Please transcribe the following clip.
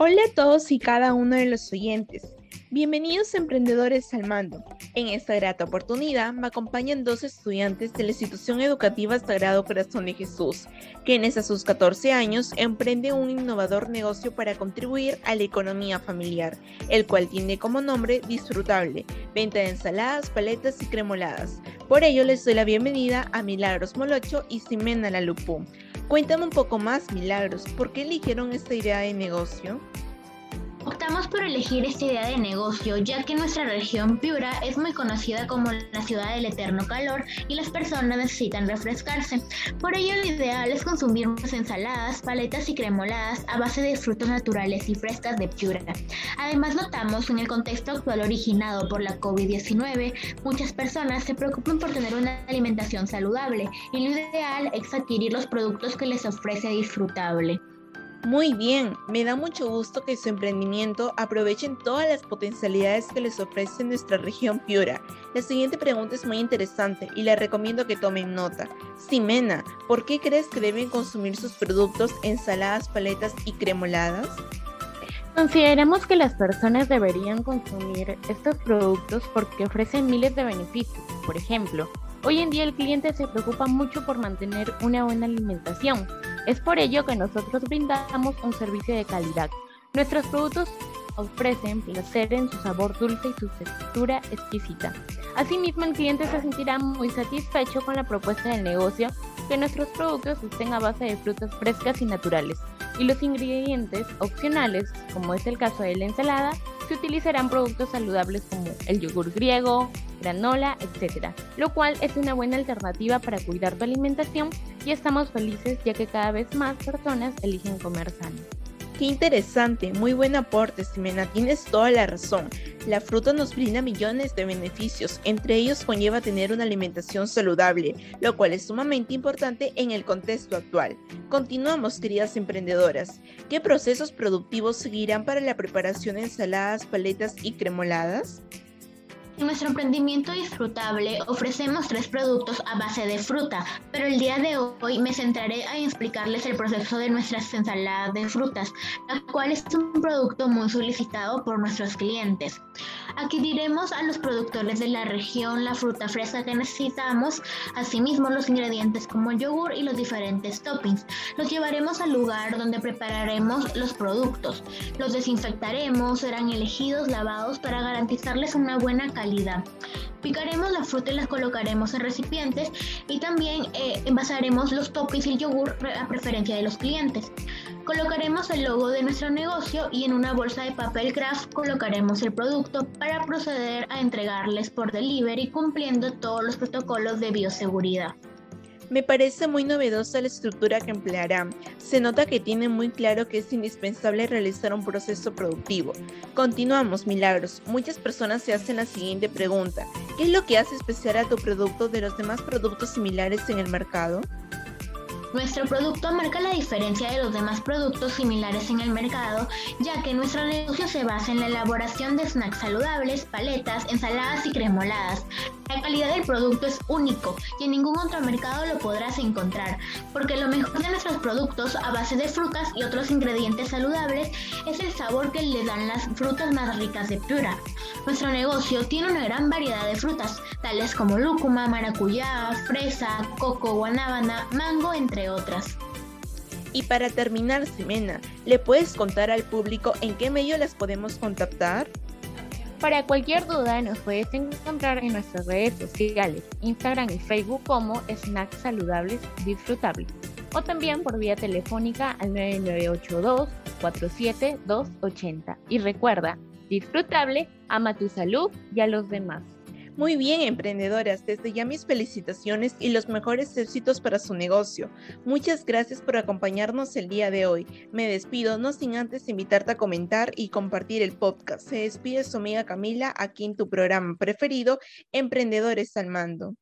Hola a todos y cada uno de los oyentes. Bienvenidos a Emprendedores al Mando. En esta grata oportunidad me acompañan dos estudiantes de la institución educativa Sagrado Corazón de Jesús, quienes a sus 14 años emprenden un innovador negocio para contribuir a la economía familiar, el cual tiene como nombre Disfrutable, venta de ensaladas, paletas y cremoladas. Por ello les doy la bienvenida a Milagros Molocho y Ximena Lalupú. Cuéntame un poco más, Milagros, ¿por qué eligieron esta idea de negocio? Optamos por elegir esta idea de negocio ya que nuestra región Piura es muy conocida como la ciudad del eterno calor y las personas necesitan refrescarse. Por ello lo ideal es consumir ensaladas, paletas y cremoladas a base de frutos naturales y frescas de Piura. Además notamos en el contexto actual originado por la COVID-19, muchas personas se preocupan por tener una alimentación saludable y lo ideal es adquirir los productos que les ofrece disfrutable. Muy bien, me da mucho gusto que su emprendimiento aprovechen todas las potencialidades que les ofrece nuestra región Piura. La siguiente pregunta es muy interesante y les recomiendo que tomen nota. Simena, ¿por qué crees que deben consumir sus productos ensaladas, paletas y cremoladas? Consideramos que las personas deberían consumir estos productos porque ofrecen miles de beneficios. Por ejemplo, hoy en día el cliente se preocupa mucho por mantener una buena alimentación es por ello que nosotros brindamos un servicio de calidad. Nuestros productos ofrecen placer en su sabor dulce y su textura exquisita. Asimismo, el cliente se sentirá muy satisfecho con la propuesta del negocio que nuestros productos estén a base de frutas frescas y naturales y los ingredientes opcionales, como es el caso de la ensalada, se utilizarán productos saludables como el yogur griego, granola, etc. Lo cual es una buena alternativa para cuidar tu alimentación y estamos felices ya que cada vez más personas eligen comer sano. Qué interesante, muy buen aporte, Simena, tienes toda la razón. La fruta nos brinda millones de beneficios, entre ellos conlleva tener una alimentación saludable, lo cual es sumamente importante en el contexto actual. Continuamos, queridas emprendedoras. ¿Qué procesos productivos seguirán para la preparación de ensaladas, paletas y cremoladas? En nuestro emprendimiento disfrutable ofrecemos tres productos a base de fruta, pero el día de hoy me centraré en explicarles el proceso de nuestras ensaladas de frutas, la cual es un producto muy solicitado por nuestros clientes. Aquí diremos a los productores de la región la fruta fresca que necesitamos, asimismo los ingredientes como el yogur y los diferentes toppings. Los llevaremos al lugar donde prepararemos los productos. Los desinfectaremos, serán elegidos, lavados para garantizarles una buena calidad Picaremos la fruta y las colocaremos en recipientes y también eh, envasaremos los toppings y el yogur a preferencia de los clientes. Colocaremos el logo de nuestro negocio y en una bolsa de papel craft colocaremos el producto para proceder a entregarles por delivery cumpliendo todos los protocolos de bioseguridad. Me parece muy novedosa la estructura que emplearán. Se nota que tiene muy claro que es indispensable realizar un proceso productivo. Continuamos, Milagros. Muchas personas se hacen la siguiente pregunta. ¿Qué es lo que hace especial a tu producto de los demás productos similares en el mercado? Nuestro producto marca la diferencia de los demás productos similares en el mercado, ya que nuestro negocio se basa en la elaboración de snacks saludables, paletas, ensaladas y cremoladas. La calidad del producto es único y en ningún otro mercado lo podrás encontrar, porque lo mejor de nuestros productos a base de frutas y otros ingredientes saludables es el sabor que le dan las frutas más ricas de Pura. Nuestro negocio tiene una gran variedad de frutas, tales como lúcuma, maracuyá, fresa, coco, guanábana, mango, entre otras. Y para terminar, Ximena, ¿le puedes contar al público en qué medio las podemos contactar? Para cualquier duda nos puedes encontrar en nuestras redes sociales, Instagram y Facebook como Snacks Saludables Disfrutables o también por vía telefónica al 9982 47280. Y recuerda, disfrutable, ama tu salud y a los demás. Muy bien, emprendedoras, desde ya mis felicitaciones y los mejores éxitos para su negocio. Muchas gracias por acompañarnos el día de hoy. Me despido, no sin antes invitarte a comentar y compartir el podcast. Se despide su amiga Camila aquí en tu programa preferido, Emprendedores al Mando.